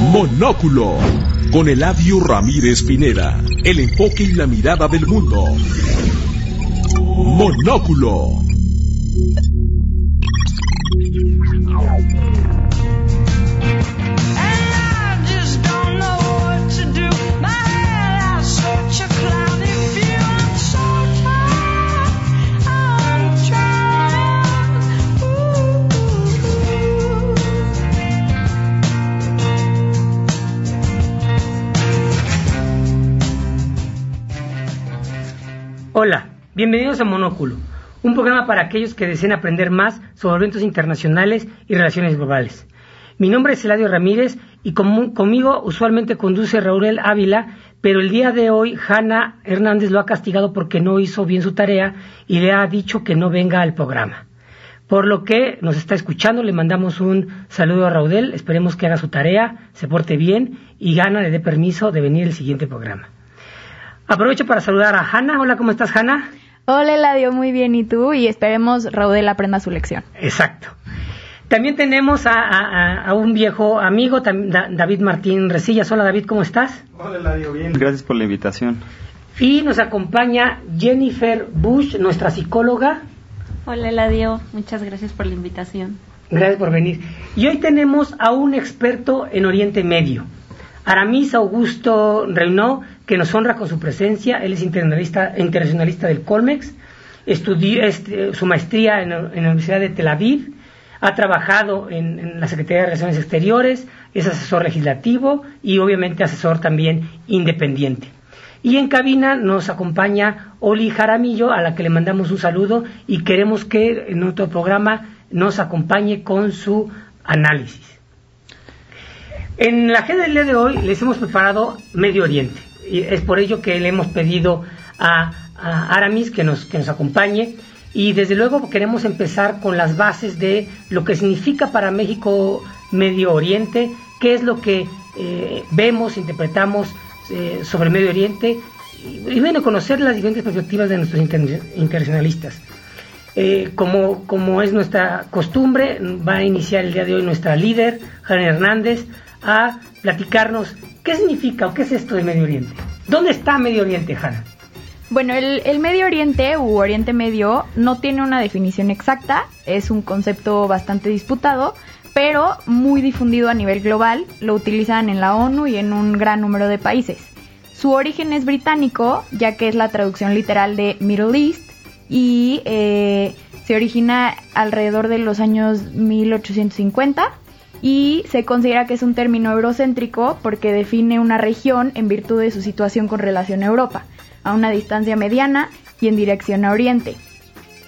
Monóculo. Con Eladio Ramírez Pineda. El enfoque y la mirada del mundo. Monóculo. Hola, bienvenidos a Monóculo, un programa para aquellos que deseen aprender más sobre eventos internacionales y relaciones globales. Mi nombre es Eladio Ramírez y conmigo usualmente conduce Raúl Ávila, pero el día de hoy Hanna Hernández lo ha castigado porque no hizo bien su tarea y le ha dicho que no venga al programa. Por lo que nos está escuchando, le mandamos un saludo a Raudel, esperemos que haga su tarea, se porte bien y Gana le dé permiso de venir el siguiente programa. Aprovecho para saludar a Hanna. Hola, ¿cómo estás, Hanna? Hola, Eladio, muy bien. ¿Y tú? Y esperemos Raudel aprenda su lección. Exacto. También tenemos a, un viejo amigo, David Martín Resillas. Hola, David, ¿cómo estás? Hola, Eladio, bien. Gracias por la invitación. Y nos acompaña Jennifer Bush, nuestra psicóloga. Hola, Eladio. Muchas gracias por la invitación. Gracias por venir. Y hoy tenemos a un experto en Oriente Medio. Aramis Augusto Renaud, que nos honra con su presencia. Él es internacionalista, internacionalista del Colmex, estudió este, su maestría en, la Universidad de Tel Aviv, ha trabajado en, la Secretaría de Relaciones Exteriores, es asesor legislativo y obviamente asesor también independiente. Y en cabina nos acompaña Oli Jaramillo, a la que le mandamos un saludo y queremos que en otro programa nos acompañe con su análisis. En la agenda del día de hoy les hemos preparado Medio Oriente. Es por ello que le hemos pedido a, Aramis que nos, que nos acompañe. Y desde luego queremos empezar con las bases de lo que significa para México Medio Oriente, qué es lo que eh, vemos, interpretamos eh, sobre Medio Oriente y, bueno, conocer las diferentes perspectivas de nuestros internacionalistas. Eh, como, como es nuestra costumbre, va a iniciar el día de hoy nuestra líder, Jane Hernández, a platicarnos qué significa o qué es esto de Medio Oriente. ¿Dónde está Medio Oriente, Hanna? Bueno, el, Medio Oriente u Oriente Medio no tiene una definición exacta, es un concepto bastante disputado, pero muy difundido a nivel global, lo utilizan en la ONU y en un gran número de países. Su origen es británico, ya que es la traducción literal de Middle East, y eh, se origina alrededor de los años 1850 y se considera que es un término eurocéntrico porque define una región en virtud de su situación con relación a Europa, a una distancia mediana y en dirección a Oriente.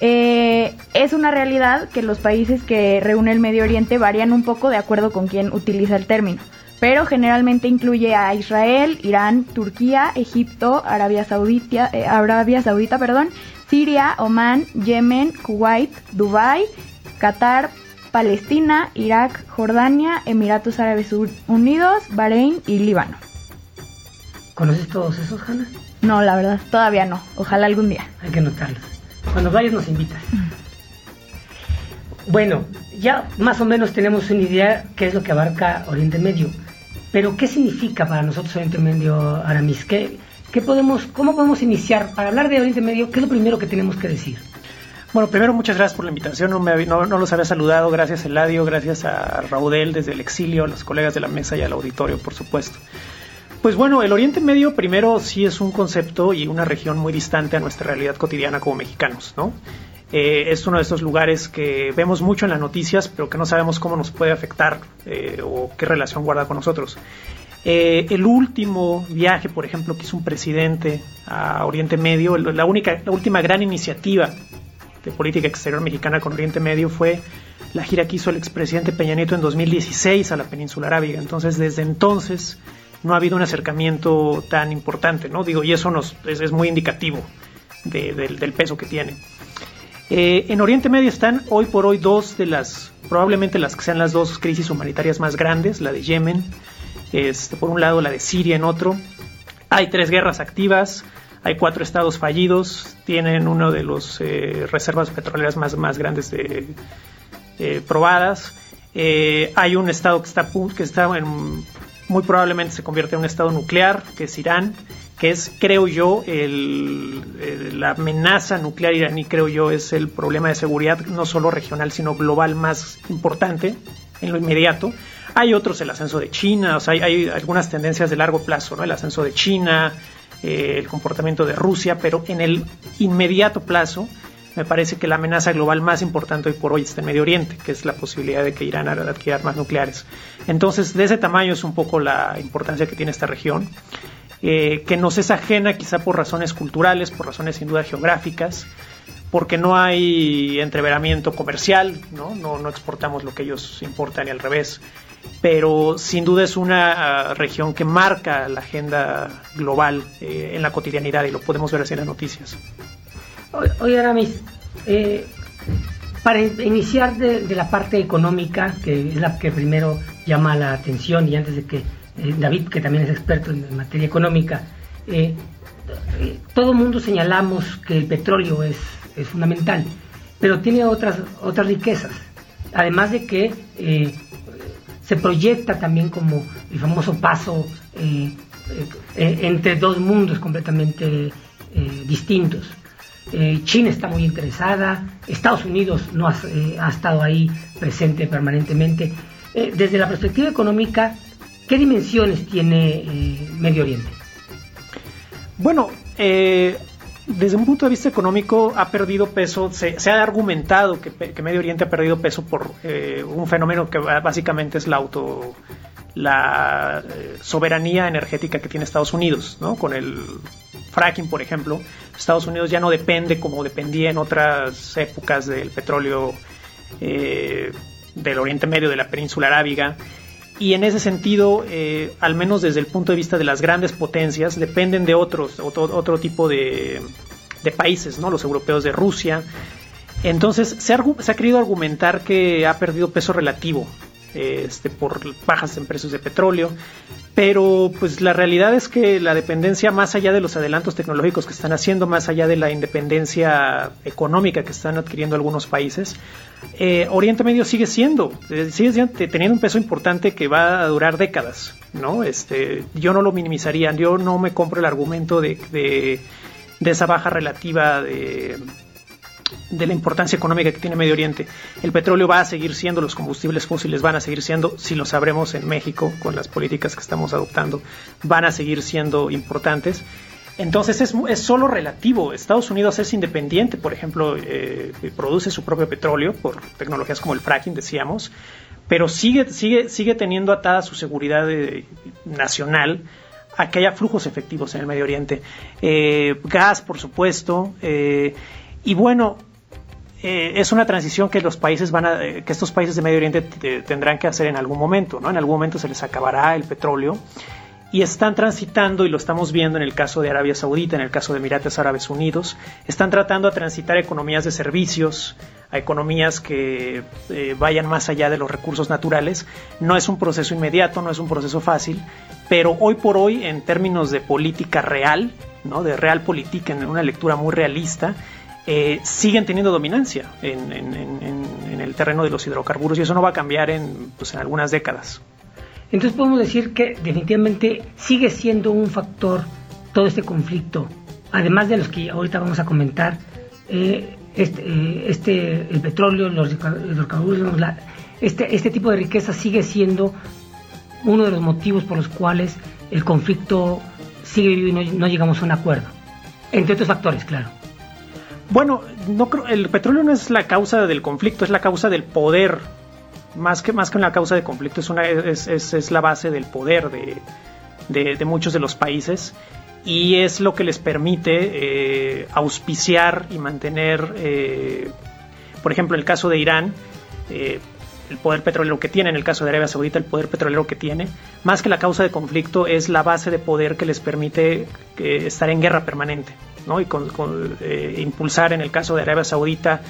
Eh, es una realidad que los países que reúne el Medio Oriente varían un poco de acuerdo con quien utiliza el término, pero generalmente incluye a Israel, Irán, Turquía, Egipto, Arabia Saudita, eh, Arabia Saudita perdón, Siria, Omán, Yemen, Kuwait, Dubái, Qatar, Palestina, Irak, Jordania, Emiratos Árabes Unidos, Bahrein y Líbano. ¿Conoces todos esos, Hanna? No, la verdad, todavía no. Ojalá algún día. Hay que notarlos. Cuando vayas nos invitas. Bueno, ya más o menos tenemos una idea qué es lo que abarca Oriente Medio. Pero ¿qué significa para nosotros Oriente Medio, Aramis? ¿Qué, qué podemos, ¿Cómo podemos iniciar? Para hablar de Oriente Medio, ¿qué es lo primero que tenemos que decir? Bueno, primero muchas gracias por la invitación, no, me, no, no, los había saludado, gracias Eladio, gracias a Raudel desde el exilio, a los colegas de la mesa y al auditorio, por supuesto. Pues bueno, el Oriente Medio primero sí es un concepto y una región muy distante a nuestra realidad cotidiana como mexicanos, ¿no? Eh, es uno de estos lugares que vemos mucho en las noticias, pero que no sabemos cómo nos puede afectar eh, o qué relación guarda con nosotros. Eh, el último viaje, por ejemplo, que hizo un presidente a Oriente Medio, la, única, la última gran iniciativa de política exterior mexicana con Oriente Medio fue la gira que hizo el expresidente Peña Nieto en 2016 a la península arábiga. Entonces, desde entonces no ha habido un acercamiento tan importante, ¿no? Digo, y eso es, muy indicativo del peso que tiene. Eh, en Oriente Medio están hoy por hoy dos de las, probablemente las que sean las dos crisis humanitarias más grandes, la de Yemen, este, por un lado la de Siria en otro. Hay tres guerras activas, hay cuatro estados fallidos, tienen uno de los eh, reservas petroleras más, grandes de, eh, probadas. Eh, hay un estado que está, que está muy probablemente se convierte en un estado nuclear, que es Irán, que es, creo yo, la amenaza nuclear iraní, creo yo, es el problema de seguridad no solo regional, sino global más importante en lo inmediato. Hay otros, el ascenso de China, o sea, hay, algunas tendencias de largo plazo, ¿no? El ascenso de China, eh, el comportamiento de Rusia, pero en el inmediato plazo, me parece que la amenaza global más importante hoy por hoy está en Medio Oriente, que es la posibilidad de que Irán adquiera armas nucleares. Entonces, de ese tamaño es un poco la importancia que tiene esta región, eh, que nos es ajena quizá por razones culturales, por razones sin duda geográficas, porque no hay entreveramiento comercial, ¿no? No, no exportamos lo que ellos importan y al revés, pero sin duda es una ah, región que marca la agenda global eh, en la cotidianidad y lo podemos ver así en las noticias. Oye, Aramis, eh, para iniciar de, la parte económica, que es la que primero llama la atención, y antes de que eh, David, que también es experto en, materia económica, eh, todo mundo señalamos que el petróleo es, fundamental, pero tiene otras, otras riquezas. Además de que se proyecta también como el famoso paso entre dos mundos completamente distintos. Eh, China está muy interesada, Estados Unidos no ha, eh, estado ahí presente permanentemente. Eh, desde la perspectiva económica, ¿qué dimensiones tiene Medio Oriente? Bueno, desde un punto de vista económico ha perdido peso, se, ha argumentado que, Medio Oriente ha perdido peso por un fenómeno que básicamente es la auto la soberanía energética que tiene Estados Unidos, ¿no? Con el fracking, por ejemplo, Estados Unidos ya no depende como dependía en otras épocas del petróleo eh, del Oriente Medio, de la península arábiga. Y en ese sentido, eh, al menos desde el punto de vista de las grandes potencias, dependen de otros, otro, otro tipo de, países, ¿no? Los europeos de Rusia. Entonces, se ha, querido argumentar que ha perdido peso relativo este, por bajas en precios de petróleo, pero pues la realidad es que la dependencia más allá de los adelantos tecnológicos que están haciendo, más allá de la independencia económica que están adquiriendo algunos países, eh, Oriente Medio sigue siendo, eh, sigue teniendo un peso importante que va a durar décadas, ¿no? Este, yo no lo minimizaría, yo no me compro el argumento de, de esa baja relativa de de la importancia económica que tiene Medio Oriente. El petróleo va a seguir siendo, los combustibles fósiles van a seguir siendo, si lo sabremos en México con las políticas que estamos adoptando, van a seguir siendo importantes. Entonces es, es solo relativo. Estados Unidos es independiente, por ejemplo, eh, produce su propio petróleo por tecnologías como el fracking, decíamos, pero sigue, sigue, sigue teniendo atada su seguridad eh, nacional a que haya flujos efectivos en el Medio Oriente. Eh, gas, por supuesto. Y bueno, eh, es una transición que los países van a, eh, que estos países de Medio Oriente tendrán que hacer en algún momento, ¿no? En algún momento se les acabará el petróleo y están transitando, y lo estamos viendo en el caso de Arabia Saudita, en el caso de Emiratos Árabes Unidos, están tratando a transitar economías de servicios, a economías que eh, vayan más allá de los recursos naturales. No es un proceso inmediato, no es un proceso fácil, pero hoy por hoy, en términos de política real, ¿no? de real política, en una lectura muy realista, eh, siguen teniendo dominancia en, el terreno de los hidrocarburos y eso no va a cambiar en, pues, en algunas décadas. Entonces podemos decir que definitivamente sigue siendo un factor todo este conflicto, además de los que ahorita vamos a comentar, eh, este, eh, este, el petróleo, los hidrocarburos, este, este tipo de riqueza sigue siendo uno de los motivos por los cuales el conflicto sigue vivo y no llegamos a un acuerdo. Entre otros factores, claro. Bueno, no creo, el petróleo no es la causa del conflicto, es la causa del poder. Más que, más que una causa de conflicto, es, una, es, la base del poder de, muchos de los países y es lo que les permite eh, auspiciar y mantener, eh, por ejemplo, el caso de Irán, eh, el poder petrolero que tiene, en el caso de Arabia Saudita, el poder petrolero que tiene, más que la causa de conflicto, es la base de poder que les permite estar en guerra permanente. Y con, eh, impulsar, en el caso de Arabia Saudita,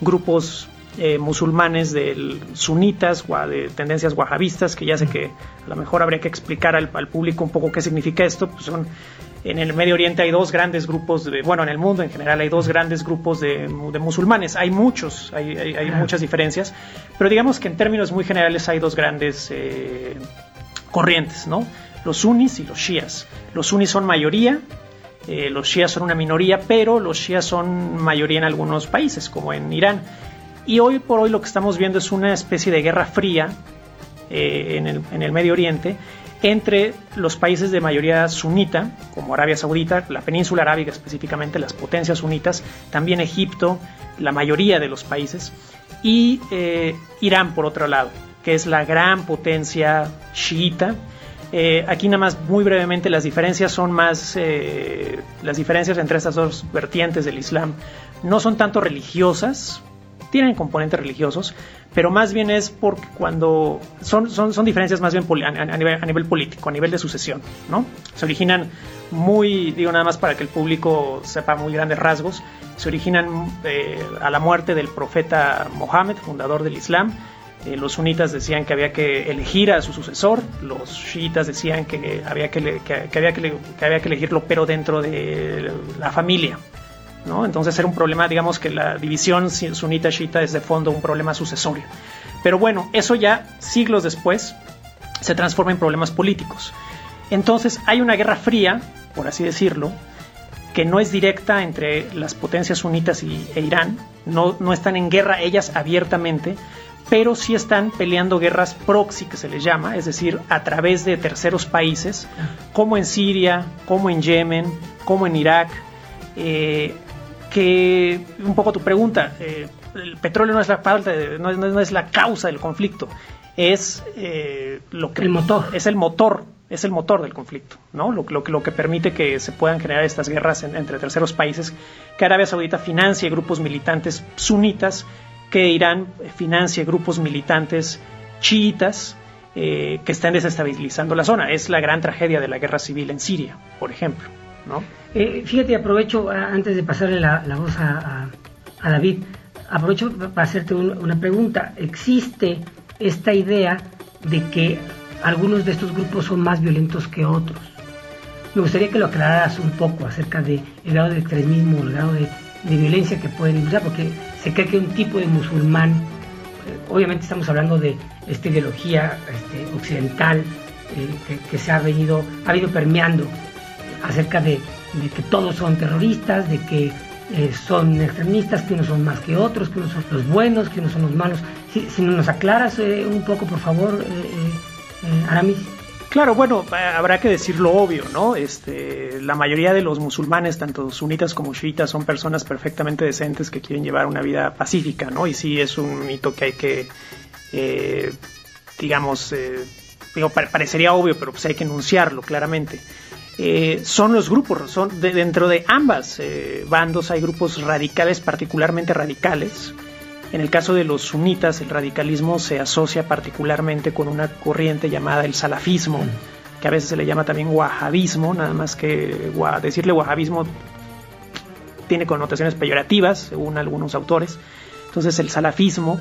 grupos eh, musulmanes de sunitas o de tendencias wahabistas, que ya sé que a lo mejor habría que explicar al, público un poco qué significa esto, pues son en el Medio Oriente hay dos grandes grupos, de, bueno, en el mundo en general hay dos grandes grupos de, musulmanes. Hay muchos, hay, muchas diferencias, pero digamos que en términos muy generales hay dos grandes eh, corrientes, ¿no? Los sunnis y los shias. Los sunnis son mayoría, eh, los shias son una minoría, pero los shias son mayoría en algunos países, como en Irán. Y hoy por hoy lo que estamos viendo es una especie de guerra fría eh, en, el, en el Medio Oriente entre los países de mayoría sunita, como Arabia Saudita, la península arábiga específicamente, las potencias sunitas, también Egipto, la mayoría de los países, y eh, Irán por otro lado, que es la gran potencia chiita. Eh, aquí nada más muy brevemente las diferencias son más, eh, las diferencias entre estas dos vertientes del Islam no son tanto religiosas, tienen componentes religiosos, pero más bien es porque cuando son, son, son diferencias más bien a, nivel, a nivel político, a nivel de sucesión, ¿no? Se originan muy, digo nada más para que el público sepa muy grandes rasgos, se originan eh, a la muerte del profeta Mohammed, fundador del Islam. Eh, los sunitas decían que había que elegir a su sucesor, los chiitas decían que había que había que elegirlo, pero dentro de la familia, entonces era un problema, digamos que la división sunita-shita es de fondo un problema sucesorio. Pero bueno, eso ya siglos después se transforma en problemas políticos. Entonces hay una guerra fría, por así decirlo, que no es directa entre las potencias sunitas y, e Irán, no, no están en guerra ellas abiertamente, pero sí están peleando guerras proxy, que se les llama, es decir, a través de terceros países, como en Siria, como en Yemen, como en Irak, eh, que un poco tu pregunta, eh, el petróleo no es la falta, no, es la causa del conflicto, es eh, lo que el motor. es el motor, es el motor del conflicto, ¿no? Lo, lo, lo que permite que se puedan generar estas guerras entre terceros países, que Arabia Saudita financie grupos militantes sunitas, que Irán financie grupos militantes chiitas. Eh, que están desestabilizando la zona. Es la gran tragedia de la guerra civil en Siria, por ejemplo. ¿no? Eh, fíjate, aprovecho, antes de pasarle la, voz a, David, aprovecho para hacerte una pregunta. ¿Existe esta idea de que algunos de estos grupos son más violentos que otros? Me gustaría que lo aclararas un poco acerca del grado de extremismo, el grado de, violencia que pueden usar, porque se cree que un tipo de musulmán, eh, obviamente estamos hablando de esta ideología este, occidental eh, que, se ha venido, ha venido permeando acerca de, que todos son terroristas, de que eh, son extremistas, que unos son más que otros, que unos son los buenos, que unos son los malos. Si, si nos aclaras un poco, por favor, Aramis. Claro, bueno, habrá que decir lo obvio, ¿no? Este, la mayoría de los musulmanes, tanto sunitas como chiitas, son personas perfectamente decentes que quieren llevar una vida pacífica, ¿no? Y sí es un mito que hay que, digamos, digo, parecería obvio, pero pues hay que enunciarlo claramente. Eh, son los grupos, son dentro de ambas eh, bandos hay grupos radicales, particularmente radicales. En el caso de los sunitas, el radicalismo se asocia particularmente con una corriente llamada el salafismo, que a veces se le llama también wahabismo, nada más que decirle wahabismo tiene connotaciones peyorativas, según algunos autores. Entonces el salafismo,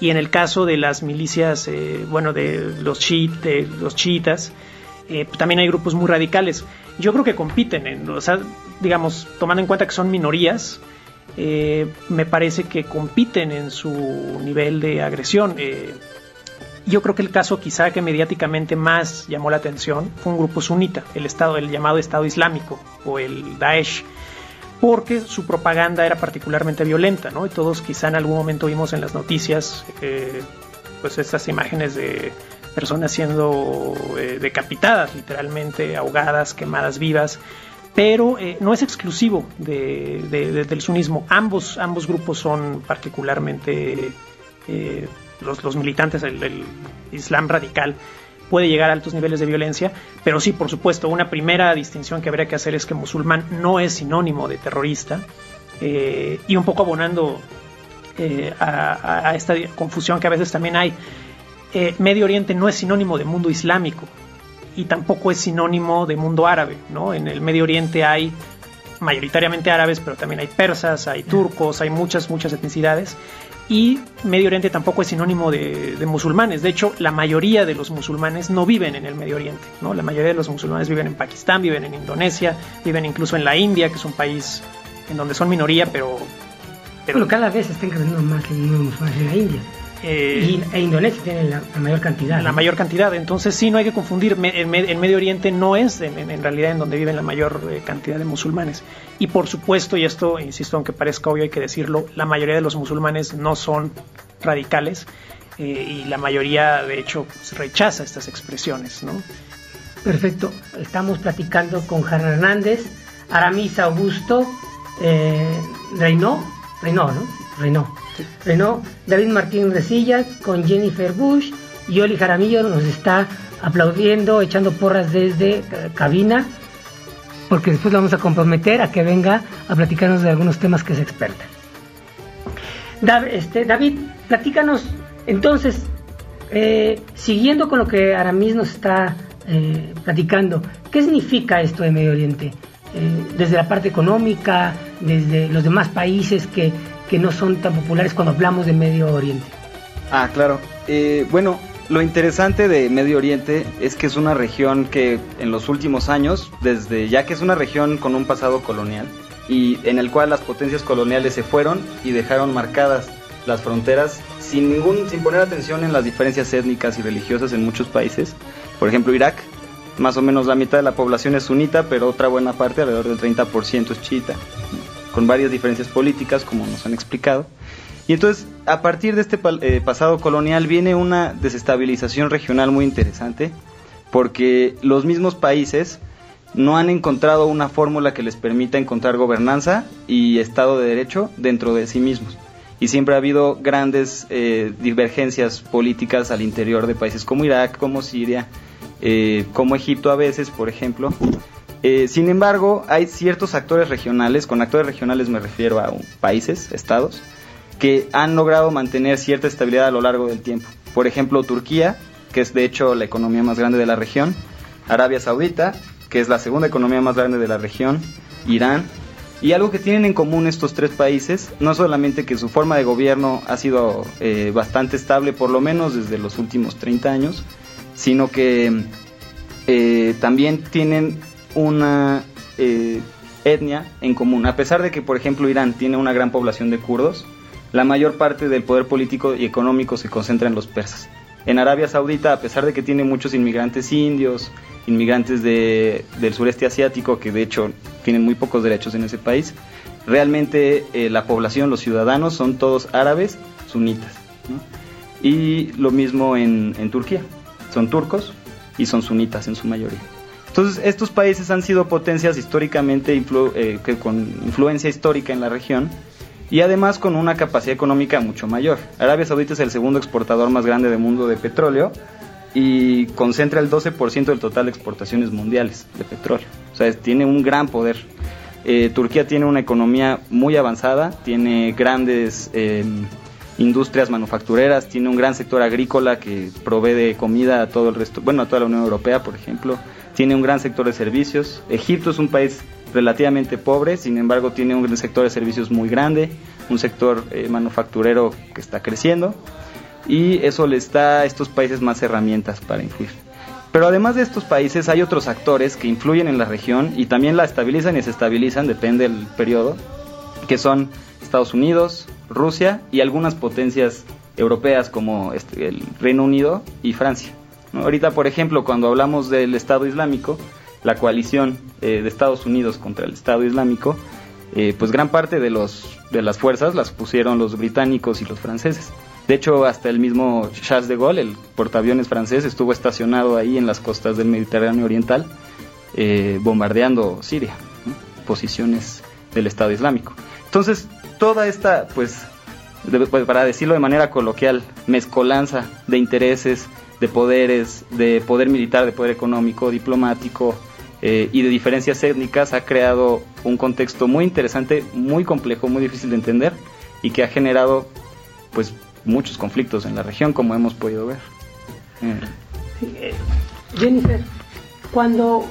y en el caso de las milicias, eh, bueno, de los, de los chiitas, eh, también hay grupos muy radicales. Yo creo que compiten, en, o sea, digamos, tomando en cuenta que son minorías, eh, me parece que compiten en su nivel de agresión. Eh, yo creo que el caso quizá que mediáticamente más llamó la atención fue un grupo sunita, el Estado, el llamado Estado Islámico o el Daesh, porque su propaganda era particularmente violenta, ¿no? Y todos quizá en algún momento vimos en las noticias, pues estas imágenes de personas siendo eh, decapitadas, literalmente ahogadas, quemadas vivas. Pero eh, no es exclusivo del sunismo. Ambos, grupos son particularmente eh, los, militantes del Islam radical puede llegar a altos niveles de violencia, pero sí, por supuesto, una primera distinción que habría que hacer es que musulmán no es sinónimo de terrorista, y un poco abonando a, esta confusión que a veces también hay. Eh, Medio Oriente no es sinónimo de mundo islámico y tampoco es sinónimo de mundo árabe, ¿no? En el Medio Oriente hay mayoritariamente árabes, pero también hay persas, hay turcos, hay muchas, muchas etnicidades. Y Medio Oriente tampoco es sinónimo de, musulmanes. De hecho, la mayoría de los musulmanes no viven en el Medio Oriente. ¿no? La mayoría de los musulmanes viven en Pakistán, viven en Indonesia, viven incluso en la India, que es un país en donde son minoría, pero... pero... cada vez están creciendo más los musulmanes en la India. Eh, e Indonesia tiene la, mayor cantidad. La mayor cantidad. Entonces sí, no hay que confundir. el, Medio Oriente no es en, realidad en donde viven la mayor eh, cantidad de musulmanes. Y por supuesto, y esto, insisto, aunque parezca obvio, hay que decirlo, la mayoría de los musulmanes no son radicales. Eh, y la mayoría, de hecho, pues, rechaza estas expresiones. ¿no? Perfecto. Estamos platicando con Jan Hernández, Aramis Augusto, Reynó, Reynó, ¿no? Reynó. Reynó, David Martín Resilla, con Jennifer Bush y Oli Jaramillo nos está aplaudiendo, echando porras desde eh, cabina, porque después lo vamos a comprometer a que venga a platicarnos de algunos temas que es experta. este, David, platícanos entonces, eh, siguiendo con lo que Aramis nos está eh, platicando, ¿qué significa esto de Medio Oriente? Desde la parte económica, desde los demás países que, que, no son tan populares cuando hablamos de Medio Oriente. Ah, claro. Eh, bueno, lo interesante de Medio Oriente es que es una región que en los últimos años, desde ya que es una región con un pasado colonial y en el cual las potencias coloniales se fueron y dejaron marcadas las fronteras sin ningún sin poner atención en las diferencias étnicas y religiosas en muchos países. Por ejemplo, Irak, más o menos la mitad de la población es sunita, pero otra buena parte, alrededor del 30% es chiita, con varias diferencias políticas, como nos han explicado. Y entonces, a partir de este eh, pasado colonial viene una desestabilización regional muy interesante, porque los mismos países no han encontrado una fórmula que les permita encontrar gobernanza y Estado de Derecho dentro de sí mismos. Y siempre ha habido grandes eh, divergencias políticas al interior de países como Irak, como Siria, eh, como Egipto a veces, por ejemplo. Eh, sin embargo, hay ciertos actores regionales, con actores regionales me refiero a países, estados, que han logrado mantener cierta estabilidad a lo largo del tiempo. Por ejemplo, Turquía, que es de hecho la economía más grande de la región, Arabia Saudita, que es la segunda economía más grande de la región, Irán, y algo que tienen en común estos tres países, no solamente que su forma de gobierno ha sido eh, bastante estable, por lo menos desde los últimos 30 años, sino que eh, también tienen una eh, etnia en común. A pesar de que, por ejemplo, Irán tiene una gran población de kurdos, la mayor parte del poder político y económico se concentra en los persas. En Arabia Saudita, a pesar de que tiene muchos inmigrantes indios, inmigrantes del sureste asiático, que de hecho tienen muy pocos derechos en ese país, realmente eh, la población, los ciudadanos, son todos árabes sunitas. Y lo mismo en Turquía son turcos y son sunitas en su mayoría. Entonces, estos países han sido potencias históricamente eh, que con influencia histórica en la región y además con una capacidad económica mucho mayor. Arabia Saudita es el segundo exportador más grande del mundo de petróleo y concentra el 12% del total de exportaciones mundiales de petróleo. O sea, tiene un gran poder. Eh, Turquía tiene una economía muy avanzada, tiene grandes eh, industrias manufactureras, tiene un gran sector agrícola que provee comida a todo el resto, bueno, a toda la Unión Europea, por ejemplo, tiene un gran sector de servicios. Egipto es un país relativamente pobre, sin embargo, tiene un sector de servicios muy grande, un sector eh, manufacturero que está creciendo y eso les da a estos países más herramientas para influir. Pero además de estos países hay otros actores que influyen en la región y también la estabilizan y desestabilizan, depende del periodo, que son Estados Unidos, Rusia y algunas potencias europeas como este, el Reino Unido y Francia. Ahorita, por ejemplo, cuando hablamos del Estado Islámico, la coalición eh, de Estados Unidos contra el Estado Islámico, eh, pues gran parte de, los, de las fuerzas las pusieron los británicos y los franceses. De hecho, hasta el mismo Charles de Gaulle, el portaaviones francés, estuvo estacionado ahí en las costas del Mediterráneo Oriental, eh, bombardeando Siria, posiciones del Estado Islámico. Entonces, toda esta, pues, pues, para decirlo de manera coloquial, mezcolanza de intereses, de poderes, de poder militar, de poder económico, diplomático eh, y de diferencias étnicas ha creado un contexto muy interesante, muy complejo, muy difícil de entender y que ha generado pues muchos conflictos en la región como hemos podido ver. Eh, Jennifer, cuando,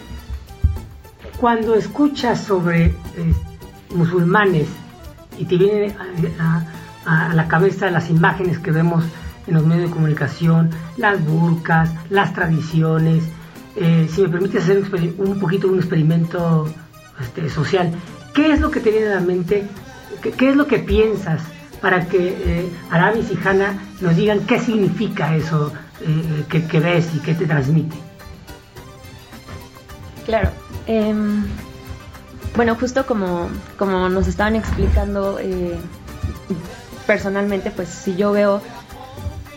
cuando escuchas sobre eh, musulmanes y te vienen a, la cabeza las imágenes que vemos en los medios de comunicación, las burcas, las tradiciones. Eh, si me permite hacer un, poquito un experimento este, social, ¿qué es lo que te viene a la mente? ¿Qué, es lo que piensas para que eh, y Hanna nos digan qué significa eso eh, que, ves y que te transmite. Claro. Em, bueno, justo como, como nos estaban explicando eh, personalmente, pues si yo veo,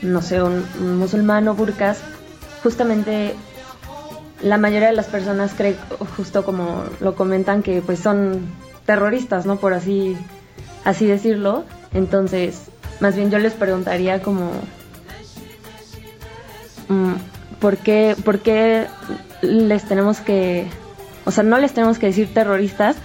no sé, un, un musulmán burkas, justamente la mayoría de las personas cree, justo como lo comentan, que pues son terroristas, ¿no? Por así, así decirlo. Entonces, más bien yo les preguntaría como, mm, ¿por qué, ¿por qué les tenemos que, o sea, no les tenemos que decir terroristas,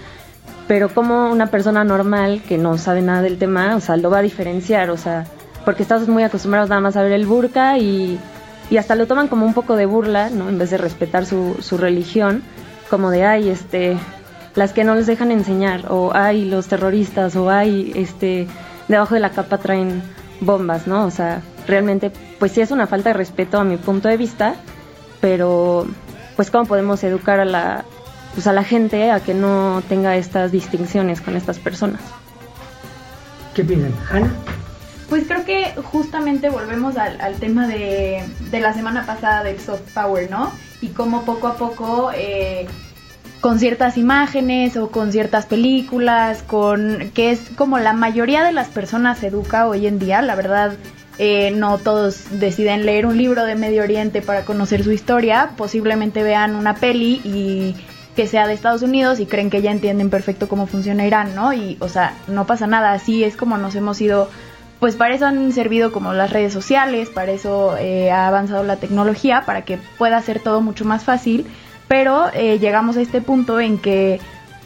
pero como una persona normal que no sabe nada del tema, o sea, lo va a diferenciar, o sea, porque estamos muy acostumbrados nada más a ver el burka y, y hasta lo toman como un poco de burla, ¿no? En vez de respetar su, su religión, como de, ay, este, las que no les dejan enseñar, o ay, los terroristas, o ay, este, debajo de la capa traen bombas, ¿no? O sea, realmente, pues sí es una falta de respeto a mi punto de vista, pero, pues, ¿cómo podemos educar a la, pues a la gente a que no tenga estas distinciones con estas personas? ¿Qué piensan? ¿Hanna? Pues creo que justamente volvemos al, tema de, de, la semana pasada del soft power, ¿no? Y cómo poco a poco, eh, con ciertas imágenes o con ciertas películas, con que es como la mayoría de las personas se educa hoy en día, la verdad. Eh, no todos deciden leer un libro de Medio Oriente para conocer su historia, posiblemente vean una peli y que sea de Estados Unidos y creen que ya entienden perfecto cómo funciona Irán, ¿no? Y, o sea, no pasa nada, así es como nos hemos ido pues para eso han servido como las redes sociales, para eso eh, ha avanzado la tecnología, para que pueda ser todo mucho más fácil, pero eh, llegamos a este punto en que,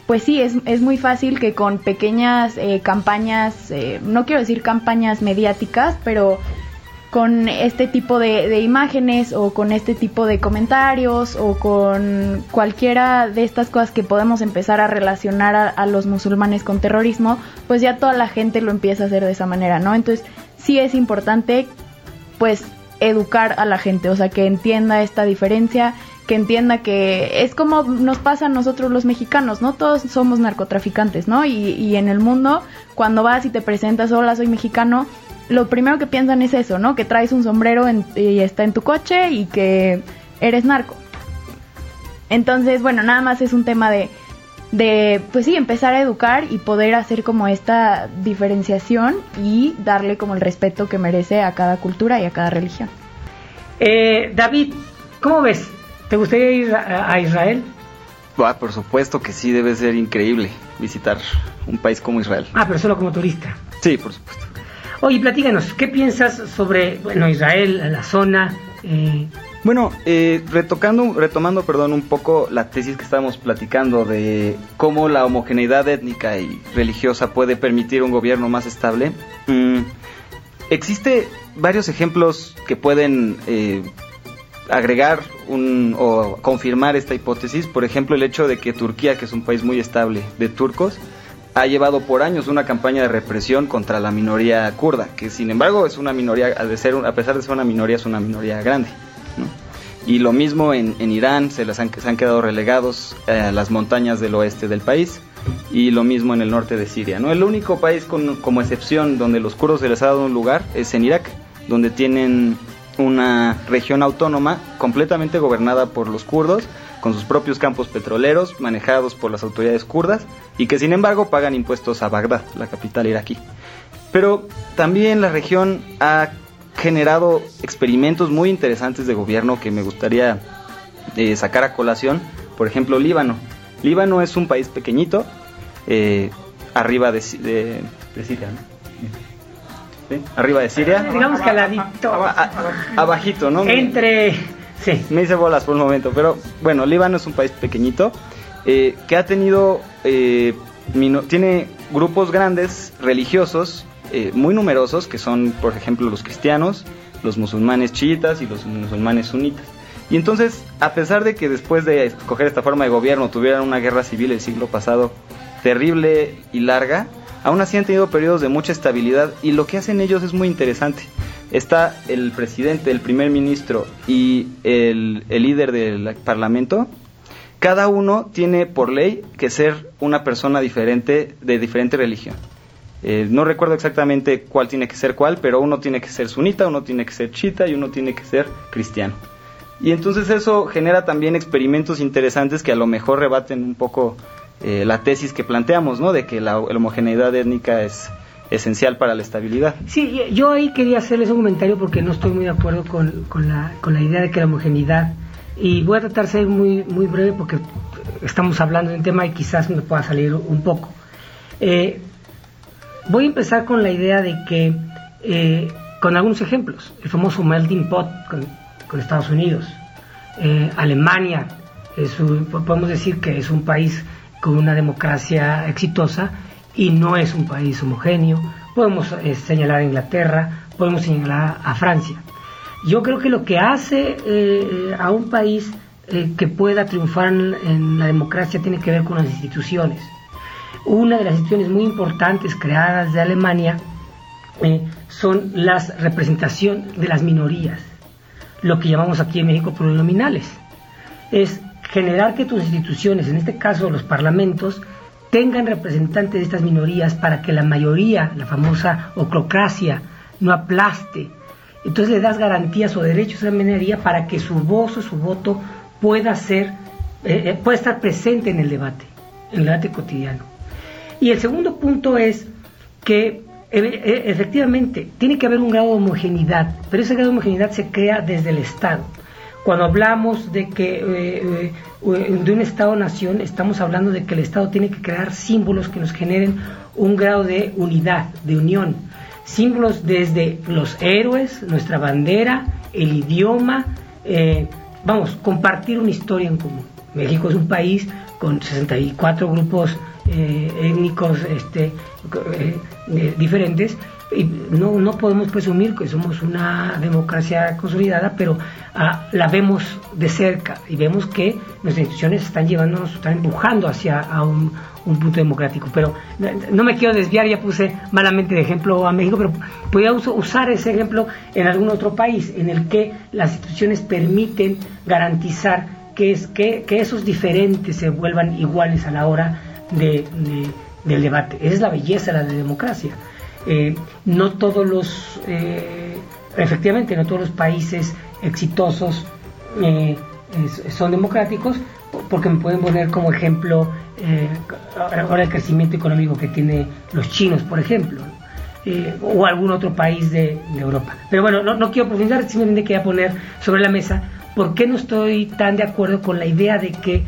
pues sí, es, es muy fácil que con pequeñas eh, campañas, no quiero decir campañas mediáticas, pero con este tipo de, imágenes o con este tipo de comentarios o con cualquiera de estas cosas que podemos empezar a relacionar a, los musulmanes con terrorismo, pues ya toda la gente lo empieza a hacer de esa manera, ¿no? Entonces sí es importante pues educar a la gente, o sea, que entienda esta diferencia, que entienda que es como nos pasa a nosotros los mexicanos, ¿no? Todos somos narcotraficantes, ¿no? Y, y en el mundo, cuando vas y te presentas, hola, soy mexicano, lo primero que piensan es eso, ¿no? Que traes un sombrero y está en tu coche y que eres narco. Entonces, bueno, nada más es un tema de, de, pues sí, empezar a educar y poder hacer como esta diferenciación y darle como el respeto que merece a cada cultura y a cada religión. Eh, David, ¿cómo ves? ¿Te gustaría ir a, Israel? por supuesto que sí, debe ser increíble visitar un país como Israel. Ah, pero solo como turista. Sí, por supuesto. Oye, platícanos, ¿qué piensas sobre bueno, Israel, la zona? Eh? Bueno, eh, retocando, retomando perdón, un poco la tesis que estábamos platicando de cómo la homogeneidad étnica y religiosa puede permitir un gobierno más estable, mm, existe varios ejemplos que pueden eh, agregar o confirmar esta hipótesis. Por ejemplo, el hecho de que Turquía, que es un país muy estable de turcos, ha llevado por años una campaña de represión contra la minoría kurda, que sin embargo es una minoría, de ser, a pesar de ser una minoría, es una minoría grande. Y lo mismo en, Irán, se, les han, quedado relegados a las montañas del oeste del país, y lo mismo en el norte de Siria. ¿no? El único país con, como excepción donde los kurdos se les ha dado un lugar es en Irak, donde tienen una región autónoma completamente gobernada por los kurdos, con sus propios campos petroleros manejados por las autoridades kurdas y que sin embargo pagan impuestos a Bagdad, la capital iraquí. Pero también la región ha generado experimentos muy interesantes de gobierno que me gustaría eh, sacar a colación. Por ejemplo, Líbano. Líbano es un país pequeñito, eh, arriba de, Siria, Arriba de Siria. Digamos que abajito, ¿no? Entre Sí. Me hice bolas por un momento, pero bueno, Líbano es un país pequeñito eh, que ha tenido, eh, tiene grupos grandes religiosos eh, muy numerosos, que son, por ejemplo, los cristianos, los musulmanes chiitas y los musulmanes sunitas. Y entonces, a pesar de que después de escoger esta forma de gobierno tuvieran una guerra civil el siglo pasado terrible y larga, aún así han tenido periodos de mucha estabilidad y lo que hacen ellos es muy interesante está el presidente, el primer ministro y el, líder del parlamento, cada uno tiene por ley que ser una persona diferente, de diferente religión. Eh, no recuerdo exactamente cuál tiene que ser cuál, pero uno tiene que ser sunita, uno tiene que ser chita y uno tiene que ser cristiano. Y entonces eso genera también experimentos interesantes que a lo mejor rebaten un poco eh, la tesis que planteamos, ¿no? De que la, homogeneidad étnica es esencial para la estabilidad. Sí, yo ahí quería hacerles un comentario porque no estoy muy de acuerdo con, con, la, con la idea de que la homogeneidad, y voy a tratar de ser muy, muy breve porque estamos hablando de un tema y quizás me pueda salir un poco. Eh, voy a empezar con la idea de que, eh, con algunos ejemplos, el famoso melting pot con, Estados Unidos, Alemania, podemos decir que es un país con una democracia exitosa y no es un país homogéneo. Podemos eh, señalar a Inglaterra, podemos señalar a Francia. Yo creo que lo que hace eh, a un país eh, que pueda triunfar en, la democracia tiene que ver con las instituciones. Una de las instituciones muy importantes creadas de Alemania son las representación de las minorías, lo que llamamos aquí en México plurinominales. Es generar que tus instituciones, en este caso los parlamentos, tengan representantes de estas minorías para que la mayoría, la famosa oclocracia, no aplaste. Entonces le das garantías o derechos a la minoría para que su voz o su voto pueda ser, eh, eh, pueda estar presente en el debate, en el debate cotidiano. Y el segundo punto es que eh, efectivamente tiene que haber un grado de homogeneidad, pero ese grado de homogeneidad se crea desde el Estado. Cuando hablamos de que de un Estado-nación, estamos hablando de que el Estado tiene que crear símbolos que nos generen un grado de unidad, de unión. Símbolos desde los héroes, nuestra bandera, el idioma, eh, vamos, compartir una historia en común. México es un país con 64 grupos étnicos este, diferentes y no, no podemos presumir que somos una democracia consolidada, pero ah, la vemos de cerca y vemos que nuestras instituciones están llevándonos, están empujando hacia un, punto democrático. Pero no me quiero desviar, ya puse malamente de ejemplo a México, pero podría usar ese ejemplo en algún otro país en el que las instituciones permiten garantizar que, es, que esos diferentes se vuelvan iguales a la hora de, del debate. Esa es la belleza de la democracia. Eh, no todos los, eh, efectivamente, no todos los países exitosos eh, son democráticos, porque me pueden poner como ejemplo ahora el crecimiento económico que tiene los chinos, por ejemplo, o algún otro país de, Europa. Pero bueno, no, no, quiero profundizar, simplemente quería poner sobre la mesa por qué no estoy tan de acuerdo con la idea de que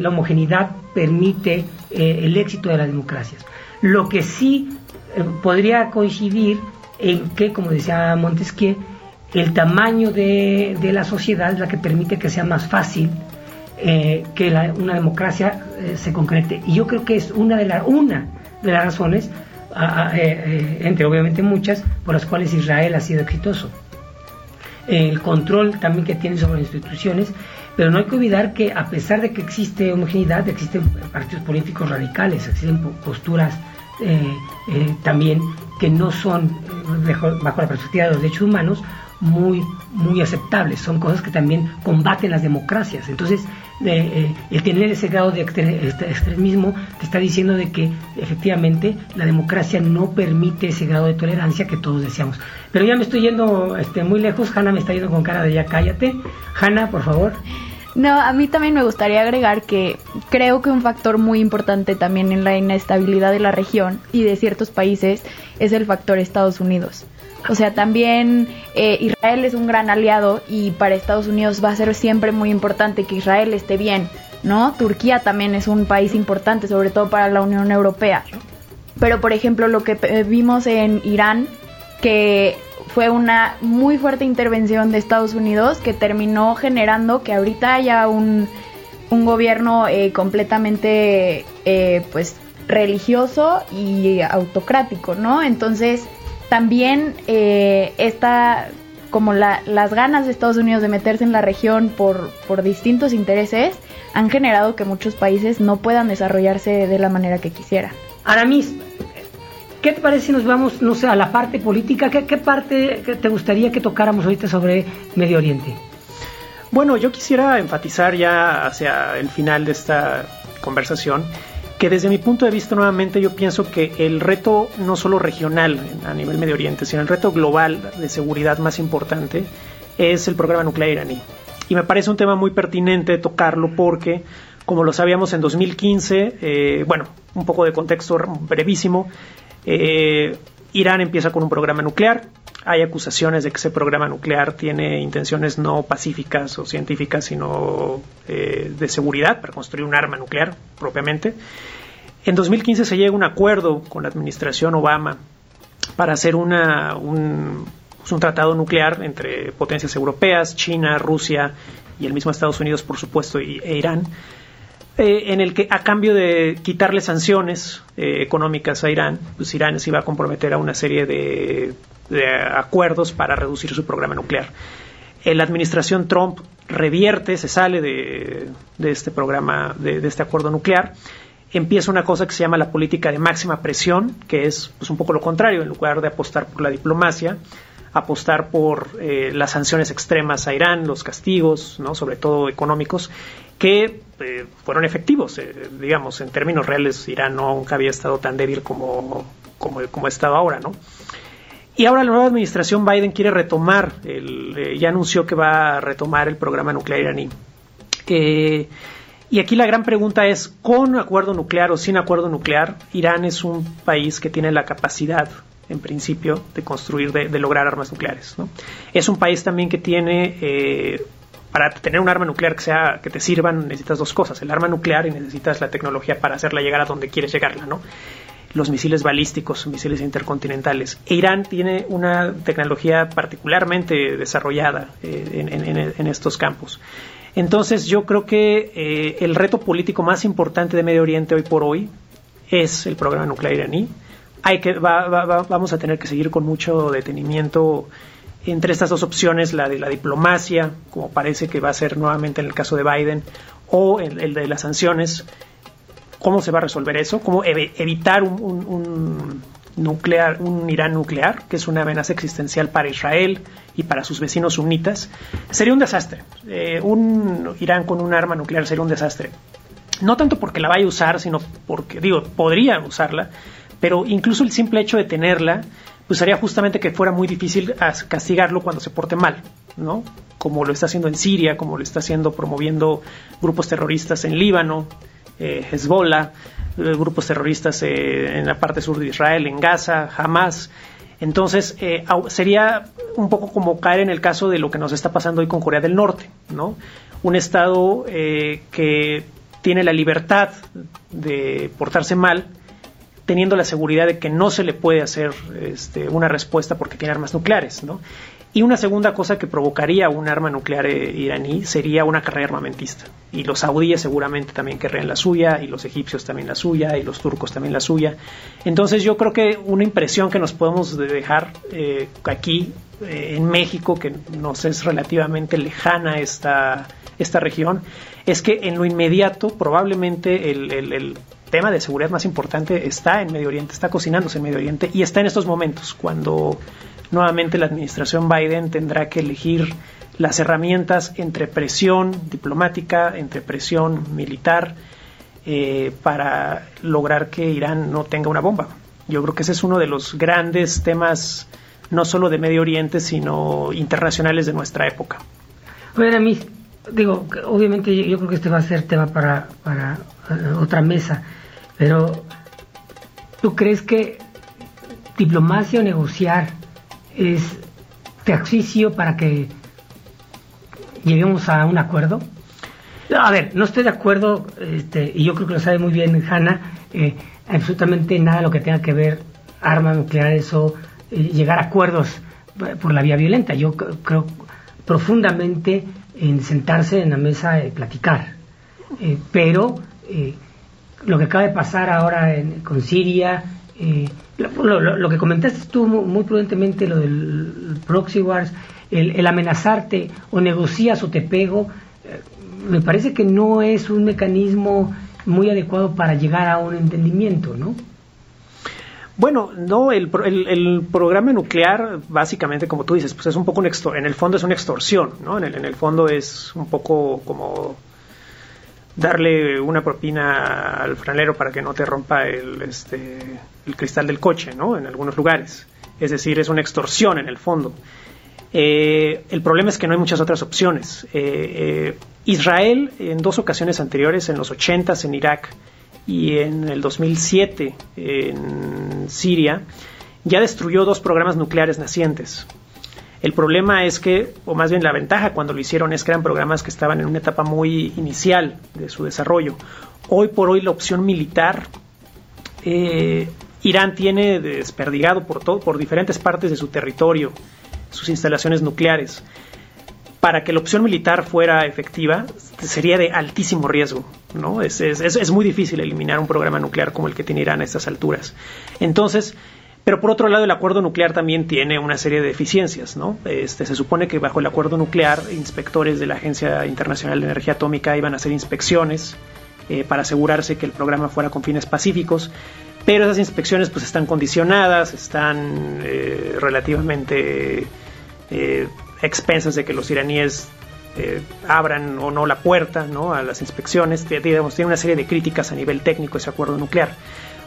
la homogeneidad permite el éxito de las democracias. Lo que sí eh, podría coincidir en que, como decía Montesquieu, el tamaño de, la sociedad es la que permite que sea más fácil eh, que una democracia eh, se concrete. Y yo creo que es una de, la, una de las razones, entre obviamente muchas, por las cuales Israel ha sido exitoso. El control también que tiene sobre las instituciones, pero no hay que olvidar que a pesar de que existe homogeneidad, existen partidos políticos radicales, existen posturas eh, eh, también que no son, eh, bajo, la perspectiva de los derechos humanos, muy, muy aceptables. Son cosas que también combaten las democracias. Entonces, el tener ese grado de este, extremismo te está diciendo de que efectivamente la democracia no permite ese grado de tolerancia que todos deseamos. Pero ya me estoy yendo este, muy lejos. Hanna me está yendo con cara de ya cállate. Hanna, por favor. No, a mí también me gustaría agregar que creo que un factor muy importante también en la inestabilidad de la región y de ciertos países es el factor Estados Unidos. O sea, también eh, Israel es un gran aliado y para Estados Unidos va a ser siempre muy importante que Israel esté bien, ¿no? Turquía también es un país importante, sobre todo para la Unión Europea. Pero, por ejemplo, lo que vimos en Irán, que fue una muy fuerte intervención de Estados Unidos que terminó generando que ahorita haya un, gobierno eh, completamente eh, pues religioso y autocrático, ¿no? Entonces también eh, como las ganas de Estados Unidos de meterse en la región por, por distintos intereses han generado que muchos países no puedan desarrollarse de la manera que quisieran. Aramis, ¿Qué te parece si nos vamos, no sé, a la parte política? ¿Qué, parte te gustaría que tocáramos ahorita sobre Medio Oriente? Bueno, yo quisiera enfatizar ya hacia el final de esta conversación que desde mi punto de vista nuevamente yo pienso que el reto no solo regional a nivel Medio Oriente, sino el reto global de seguridad más importante es el programa nuclear iraní. Y me parece un tema muy pertinente tocarlo porque, como lo sabíamos en 2015, eh, bueno, un poco de contexto brevísimo, eh, Irán empieza con un programa nuclear, hay acusaciones de que ese programa nuclear tiene intenciones no pacíficas o científicas, sino eh, de seguridad para construir un arma nuclear propiamente. En 2015 se llega a un acuerdo con la administración Obama para hacer pues, un tratado nuclear entre potencias europeas, China, Rusia y el mismo Estados Unidos, por supuesto, y, e Irán. Eh, en el que a cambio de quitarle sanciones eh, económicas a Irán, pues Irán se iba a comprometer a una serie de, acuerdos para reducir su programa nuclear. Eh, la administración Trump revierte, se sale de, este programa, de, este acuerdo nuclear, empieza una cosa que se llama la política de máxima presión, que es pues, un poco lo contrario, en lugar de apostar por la diplomacia, apostar por las sanciones extremas a Irán, los castigos, ¿no? sobre todo económicos, que eh, fueron efectivos. Eh, digamos, en términos reales, Irán nunca había estado tan débil como, como, como ha estado ahora, ¿no? Y ahora la nueva administración Biden quiere retomar, eh, ya anunció que va a retomar el programa nuclear iraní. y aquí la gran pregunta es, ¿con acuerdo nuclear o sin acuerdo nuclear? Irán es un país que tiene la capacidad, en principio, de construir, de, de lograr armas nucleares. ¿no? Es un país también que tiene para tener un arma nuclear que sea que te sirva necesitas dos cosas, el arma nuclear y necesitas la tecnología para hacerla llegar a donde quieres llegarla, ¿no? Los misiles balísticos, misiles intercontinentales. Irán tiene una tecnología particularmente desarrollada eh, en, estos campos. Entonces yo creo que eh, el reto político más importante de Medio Oriente hoy por hoy es el programa nuclear iraní. Hay que, vamos a tener que seguir con mucho detenimiento entre estas dos opciones, la de la diplomacia, como parece que va a ser nuevamente en el caso de Biden, o el, de las sanciones, ¿cómo se va a resolver eso? ¿Cómo evitar un, Irán nuclear, que es una amenaza existencial para Israel y para sus vecinos sunitas? Sería un desastre. Eh, un Irán con un arma nuclear sería un desastre. No tanto porque la vaya a usar, sino porque, digo, podría usarla, pero incluso el simple hecho de tenerla pues haría justamente que fuera muy difícil castigarlo cuando se porte mal, ¿no? Como lo está haciendo en Siria, como lo está haciendo promoviendo grupos terroristas en Líbano, eh, Hezbollah, eh, grupos terroristas eh, en la parte sur de Israel, en Gaza, Hamas. Entonces, sería un poco como caer en el caso de lo que nos está pasando hoy con Corea del Norte, ¿no? Un Estado que tiene la libertad de portarse mal, teniendo la seguridad de que no se le puede hacer este, una respuesta porque tiene armas nucleares, ¿no? Y una segunda cosa que provocaría un arma nuclear eh, iraní sería una carrera armamentista. Y los saudíes seguramente también querrían la suya, y los egipcios también la suya, y los turcos también la suya. Entonces yo creo que una impresión que nos podemos dejar eh, aquí eh, en México, que nos es relativamente lejana esta, esta región, es que en lo inmediato probablemente el, el tema de seguridad más importante está en Medio Oriente, está cocinándose en Medio Oriente y está en estos momentos, cuando nuevamente la administración Biden tendrá que elegir las herramientas entre presión diplomática, entre presión militar, eh, para lograr que Irán no tenga una bomba. Yo creo que ese es uno de los grandes temas, no solo de Medio Oriente, sino internacionales de nuestra época. Ver, a mí, digo, obviamente yo creo que este va a ser tema para, para eh, otra mesa, pero ¿tú crees que diplomacia o negociar es ejercicio para que lleguemos a un acuerdo? A ver, no estoy de acuerdo, este, y yo creo que lo sabe muy bien Hanna, eh, absolutamente nada lo que tenga que ver armas nucleares o eh, llegar a acuerdos por la vía violenta. Yo creo profundamente en sentarse en la mesa y platicar. Eh, pero lo que acaba de pasar ahora con Siria, eh, lo, que comentaste tú muy, prudentemente, lo del proxy wars, el, amenazarte o negocias o te pego, eh, me parece que no es un mecanismo muy adecuado para llegar a un entendimiento, ¿no? Bueno, no, el, el, programa nuclear, básicamente, como tú dices, pues es un poco, un en el fondo es una extorsión, ¿no? En el, en el fondo es un poco como darle una propina al franelero para que no te rompa el, este, el cristal del coche, ¿no? En algunos lugares. Es decir, es una extorsión en el fondo. Eh, el problema es que no hay muchas otras opciones. Eh, eh, Israel, en dos ocasiones anteriores, en los 80 en Irak y en el 2007 en Siria, ya destruyó dos programas nucleares nacientes. El problema es que, o más bien la ventaja cuando lo hicieron es que eran programas que estaban en una etapa muy inicial de su desarrollo. Hoy por hoy la opción militar, Irán tiene desperdigado por, todo, por diferentes partes de su territorio sus instalaciones nucleares. Para que la opción militar fuera efectiva, sería de altísimo riesgo. ¿no? Es, es, muy difícil eliminar un programa nuclear como el que tiene Irán a estas alturas. Entonces, pero por otro lado, el acuerdo nuclear también tiene una serie de deficiencias, ¿no? Este, se supone que bajo el acuerdo nuclear, inspectores de la Agencia Internacional de Energía Atómica iban a hacer inspecciones eh, para asegurarse que el programa fuera con fines pacíficos, pero esas inspecciones pues están condicionadas, están eh, relativamente eh, expensas de que los iraníes eh, abran o no la puerta ¿no? a las inspecciones. tiene una serie de críticas a nivel técnico ese acuerdo nuclear.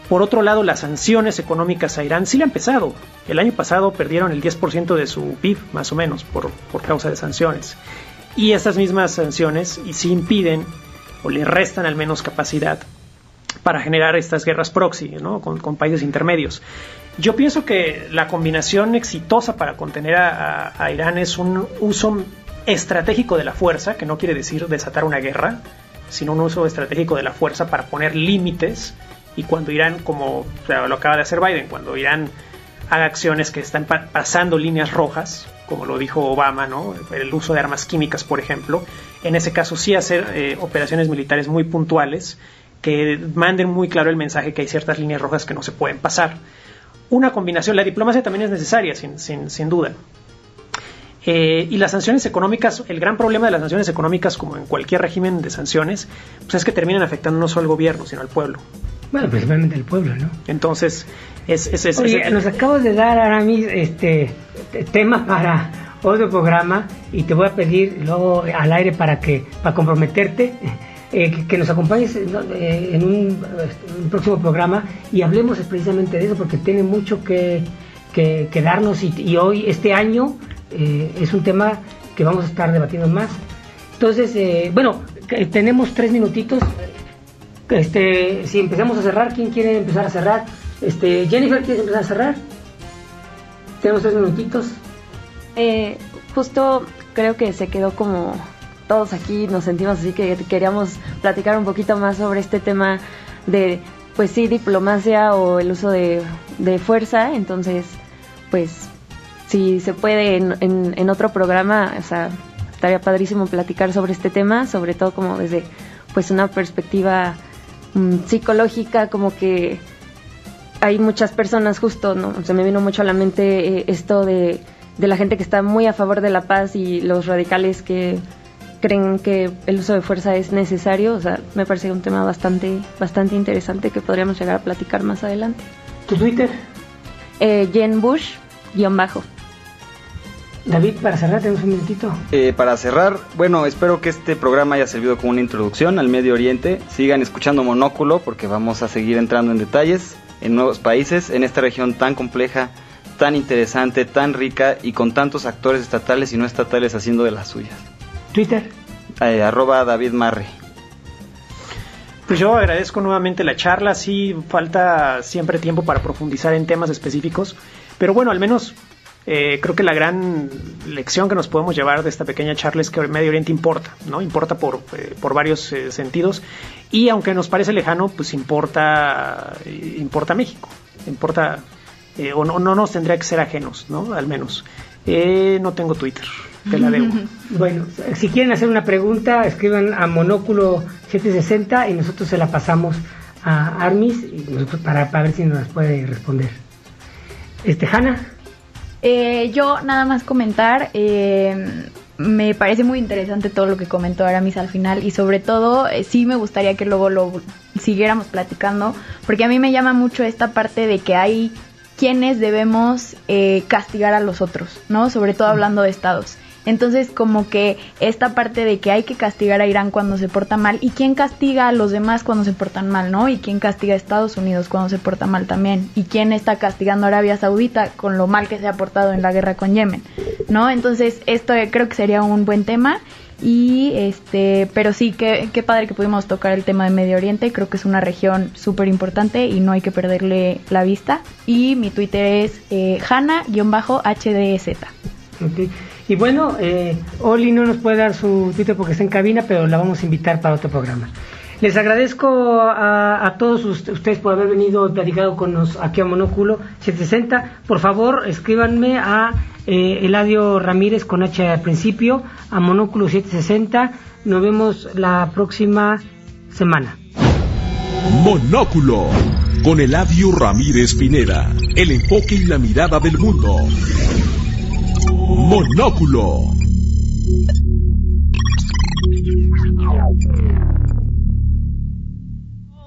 Por otro lado, las sanciones económicas a Irán sí le han pesado. El año pasado perdieron el 10% de su PIB, más o menos, por, por causa de sanciones. Y estas mismas sanciones y sí impiden o le restan al menos capacidad para generar estas guerras proxy ¿no? con, con países intermedios. Yo pienso que la combinación exitosa para contener a, Irán es un uso estratégico de la fuerza, que no quiere decir desatar una guerra, sino un uso estratégico de la fuerza para poner límites y cuando Irán, como lo acaba de hacer Biden, cuando Irán haga acciones que están pasando líneas rojas, como lo dijo Obama, ¿no? el uso de armas químicas, por ejemplo, en ese caso sí hacer eh, operaciones militares muy puntuales que manden muy claro el mensaje que hay ciertas líneas rojas que no se pueden pasar una combinación. La diplomacia también es necesaria, sin, duda. Eh, y las sanciones económicas, el gran problema de las sanciones económicas, como en cualquier régimen de sanciones, pues es que terminan afectando no solo al gobierno, sino al pueblo. Bueno, principalmente al pueblo, ¿no? Entonces, es... es, Oye, nos acabas de dar, Aramis, este tema para otro programa y te voy a pedir luego al aire para que, para comprometerte eh, que, nos acompañes eh, en un, próximo programa y hablemos precisamente de eso porque tiene mucho que, que, darnos y, hoy, este año, eh, es un tema que vamos a estar debatiendo más. Entonces, bueno, tenemos tres minutitos. Este, si empezamos a cerrar, ¿quién quiere empezar a cerrar? Este, Jennifer, ¿quieres empezar a cerrar? Tenemos tres minutitos. justo creo que se quedó como todos aquí nos sentimos así que queríamos platicar un poquito más sobre este tema de, pues sí, diplomacia o el uso de, fuerza. Entonces, pues, si se puede en, en, otro programa, o sea, estaría padrísimo platicar sobre este tema, sobre todo como desde, pues, una perspectiva mm, psicológica, como que hay muchas personas justo, ¿no? Se me vino mucho a la mente eh, esto de, de la gente que está muy a favor de la paz y los radicales que creen que el uso de fuerza es necesario. O sea, me parece un tema bastante, bastante interesante que podríamos llegar a platicar más adelante. ¿Tu Twitter? Eh, Jen Bush, guion bajo. David, para cerrar, tenemos un minutito. Eh, para cerrar, bueno, espero que este programa haya servido como una introducción al Medio Oriente. Sigan escuchando Monóculo porque vamos a seguir entrando en detalles en nuevos países, en esta región tan compleja, tan interesante, tan rica y con tantos actores estatales y no estatales haciendo de las suyas. Twitter. Eh, arroba David Marre. Pues yo agradezco nuevamente la charla, sí falta siempre tiempo para profundizar en temas específicos, pero bueno, al menos eh, creo que la gran lección que nos podemos llevar de esta pequeña charla es que Medio Oriente importa, ¿no? Importa por, eh, por varios sentidos y aunque nos parece lejano, pues importa, importa México, importa, o no, no nos tendría que ser ajenos, ¿no? Al menos. no tengo Twitter te la debo. Bueno, si quieren hacer una pregunta, escriban a Monóculo 760 y nosotros se la pasamos a Armis para, para ver si nos puede responder. Este, Hanna. Eh, yo nada más comentar, eh, me parece muy interesante todo lo que comentó Aramis al final y sobre todo eh, sí me gustaría que luego lo siguiéramos platicando porque a mí me llama mucho esta parte de que hay quienes debemos castigar a los otros, ¿no? Sobre todo hablando de estados. Entonces, como que esta parte de que hay que castigar a Irán cuando se porta mal, y quién castiga a los demás cuando se portan mal, ¿no? Y quién castiga a Estados Unidos cuando se porta mal también, y quién está castigando a Arabia Saudita con lo mal que se ha portado en la guerra con Yemen, ¿no? Entonces, esto creo que sería un buen tema. Y este, pero sí, qué, qué padre que pudimos tocar el tema de Medio Oriente. Creo que es una región súper importante y no hay que perderle la vista. Y mi Twitter es eh, Hanna-HDZ. Ok. Y bueno, eh, Oli no nos puede dar su Twitter porque está en cabina, pero la vamos a invitar para otro programa. Les agradezco a, todos ustedes por haber venido dedicado con nos aquí a Monóculo 760. Por favor, escríbanme a eh, Eladio Ramírez con H al principio, a Monóculo 760. Nos vemos la próxima semana. Monóculo con Eladio Ramírez Pineda. El enfoque y la mirada del mundo. Monóculo.